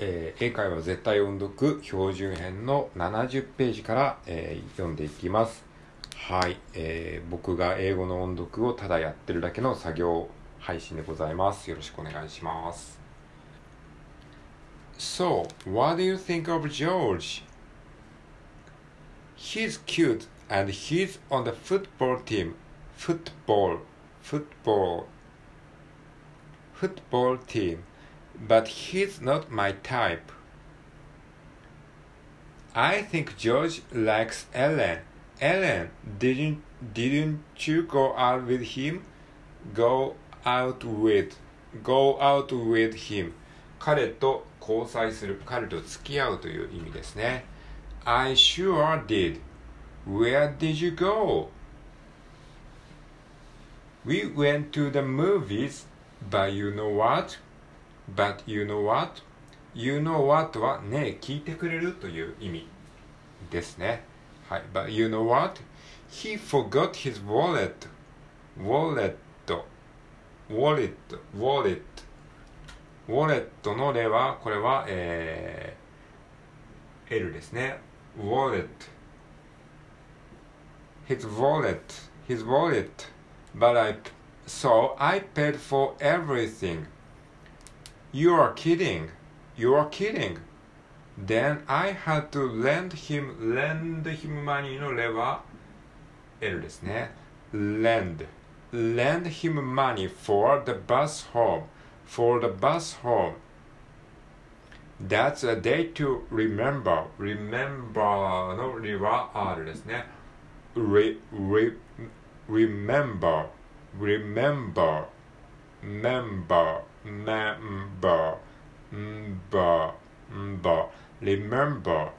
えー英会話絶対音読標準編の70ページから、えー読んでいきます。はい、えー僕が英語の音読をただやってるだけの作業配信でございます。よろしくお願いします。So, what do you think of George? He's cute and he's on the football team. Football, football, football team. But he's not my type. I think George likes Ellen. Ellen, didn't didn't you go out with him? Go out with go out with him. 彼と交際する、彼と付き合うという意味ですね。I sure did. Where did you go? We went to the movies, but you know what? But you know what? You know what はね聞いてくれるという意味ですね。はい。But you know what? He forgot his wallet. wallet. wallet. wallet. wallet の例は、これは、えー、L ですね。wallet. his wallet. his wallet. But I, so I paid for everything. You are kidding. You are kidding. Then I had to lend him, lend him money の例は L ですね。lend. lend him money for the bus home. for the bus home. That's a day to remember. remember のりは R ですね。re, re, remember, remember, member, Member, member, member, remember,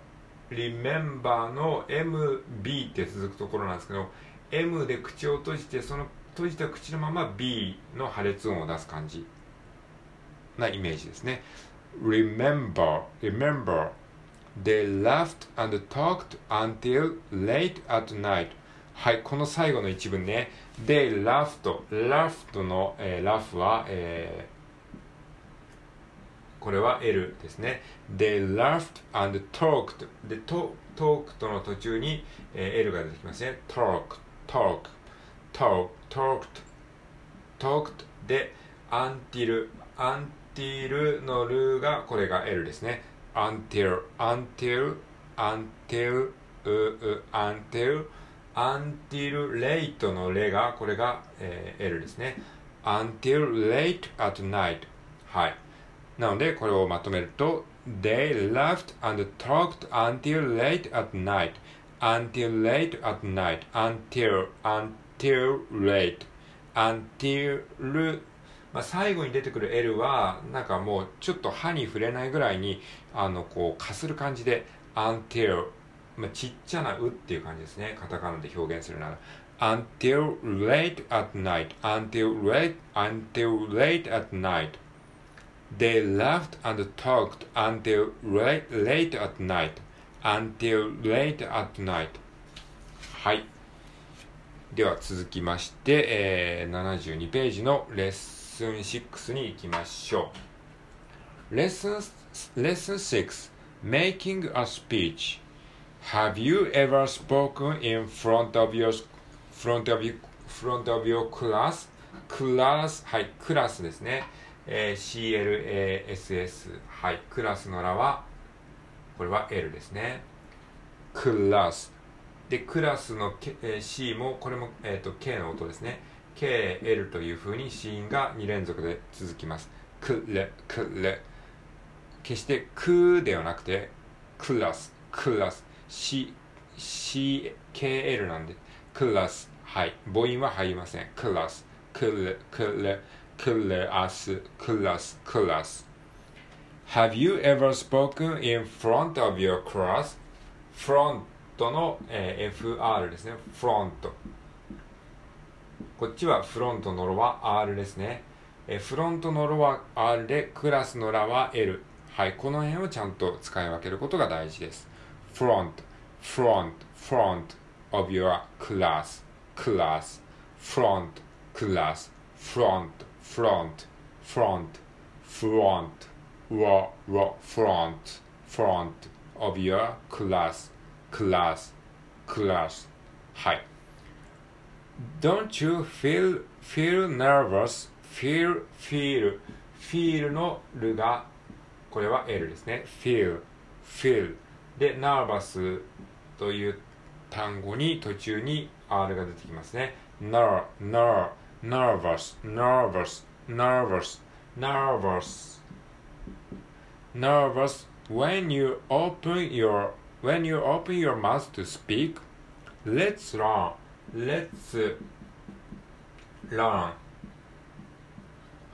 remember の MB って続くところなんですけど、M で口を閉じて、その閉じた口のまま B の破裂音を出す感じなイメージですね。Remember, remember, they laughed and talked until late at night. はい、この最後の一文ね。They laughed, laughed の、えー、ラフは、えーこれは L ですね。They laughed and talked. で、と talked の途中に、えー L が出てきますね。talk, talk, talk, talked, talked で、until, until のルが、これが L ですね。until, until, until, うう until, until late のレが、これが、えー L ですね。until late at night. はい。なので、これをまとめると、They laughed and talked until late at night. Until late at night. Until, until late. Until, まあ、最後に出てくる L は、なんかもうちょっと歯に触れないぐらいに、あの、こう、かする感じで、until, まあ、ちっちゃなうっていう感じですね。カタカナで表現するなら。until late at night. Until late, until late at night. They laughed and talked until late, late at night. Until late at night. はい。では続きまして、えー、72ページのレッスン6に行きましょう。レッスン、レッスン6 Making a speech. Have you ever spoken in front of your, front of your, front of your class? クラス、はい、クラスですね。 えー CLASS。はい、クラスのらは、これは L ですね。クラス。で、クラスの、K えー C も、これも、えー、と K の音ですね。K、L というふうに子音が2連続で続きます。クレ、クレ。決してクではなくて、クラス、クラス。C、C、KL なんで、クラス。はい。母音は入りません。クラス、クレ、クレ、クラス、クラス、クラス。Have you ever spoken in front of your class? front の、えー FR ですね。front。こっちはフロントのロは R ですね。えーフロントのロは R で、クラスのラは L。はい、この辺をちゃんと使い分けることが大事です。front, front, front of your class, class, front, class, front, front, front, front, wa, wa, front, front of your class, class, class. はい。Don't you feel, feel nervous, feel, feel, feel のるが、これは L ですね。feel, feel で、nervous という単語に途中に R が出てきますね。ner, ner, nervous, nervous, nervous, nervous, nervous when you open your when you open your mouth to speak. Let's learn, let's learn.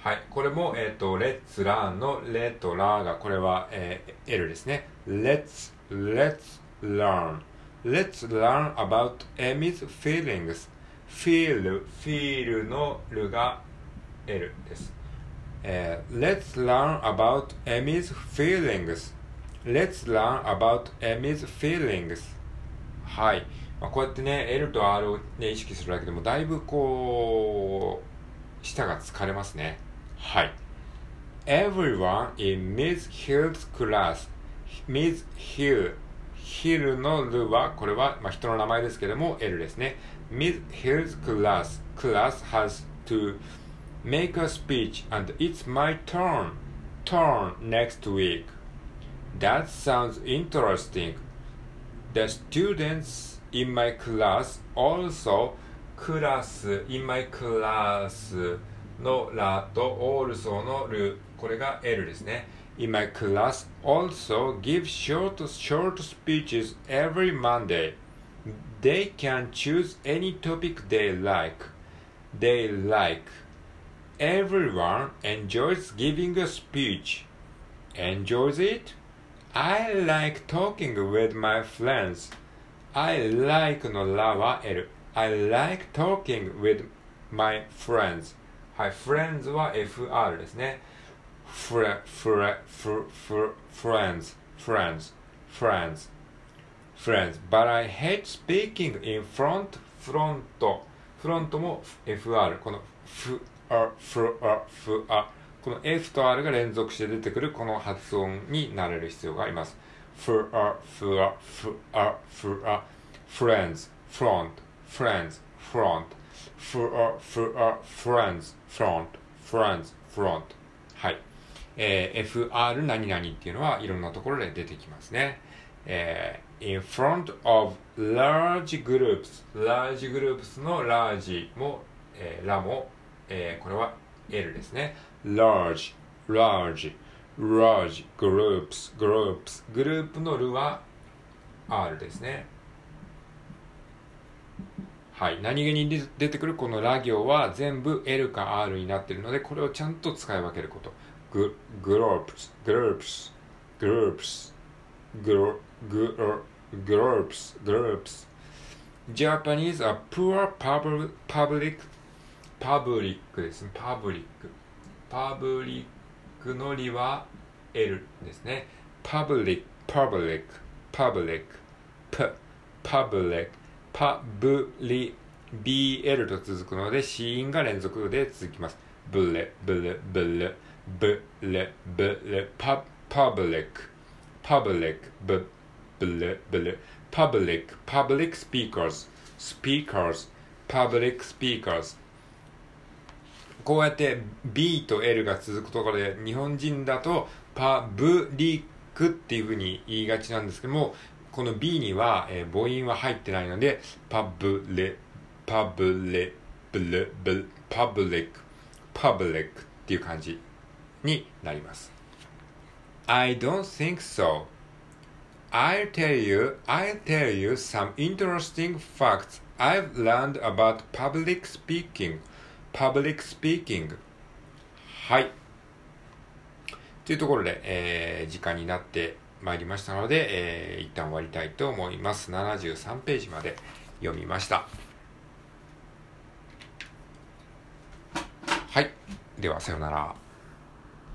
はい、これも、えっ、ー、と、let's learn のレとラが、これは、えー、L ですね。let's, let's learn. Let's learn about Amy's feelings. Feel, feel のるが L です。えー、Let's learn about Amy's feelings. Let's learn about Amy's feelings. はい。まあ、こうやってね、L と R を、ね、意識するだけでもだいぶこう、舌が疲れますね。はい。Everyone in Miss Hill's class. Miss Hill. Hill のルは、これは、まあ、人の名前ですけども、L ですね。Miss Hill's class. Class has to make a speech and it's my turn. Turn next week. That sounds interesting. The students in my class also class in my class のラと also のルこれが L ですね In my class also give short short speeches every Monday They can choose any topic they like They like Everyone enjoys giving a speech Enjoys it? I like talking with my friends I like のラは L I like talking with my friends はい、friends は FR ですね。 Fr, fr, fr, fr, friends, friends, friends, friends. But I hate speaking in front, front. フロントも FR。この f, r, f, r, f, r。この F と R が連続して出てくるこの発音になれる必要があります。f, r, f, r, f, r, f, r, friends, front, friends, front. FR for, friends, front, friends, front はい、えー、FR 何々っていうのはいろんなところで出てきますね、えー、in front of large groups large groups の large も、えー、ラも、えー、これは L ですね。large large large groups groups グループのルは R ですね。はい、何気に出てくるこのラ行は全部 L か R になっているのでこれをちゃんと使い分けること。ググロープスグループスグループスグルグルグループスグループス。Japanese are poor public public パブリックですね。パブリックパブリックのりは L ですね。 public public public public publi BL と続くので子音が連続で続きます。ブレブレブレ。ブレブレパ public public ブブレブレ public public speakers speakers public speakersこうやって B と L が続くところで日本人だとパブリックっていうふうに言いがちなんですけどもこの B には、えー、母音は入ってないので、パブレ、パブレ、ブレ、ブレ、パブリック、パブリックっていう感じ。になります。I don't think so. I'll tell you, I'll tell you some interesting facts I've learned about public speaking. Public speaking. はい。というところで、えー、時間になって参りましたので、えー、一旦終わりたいと思います。73ページまで読みました。はい。では、さようなら。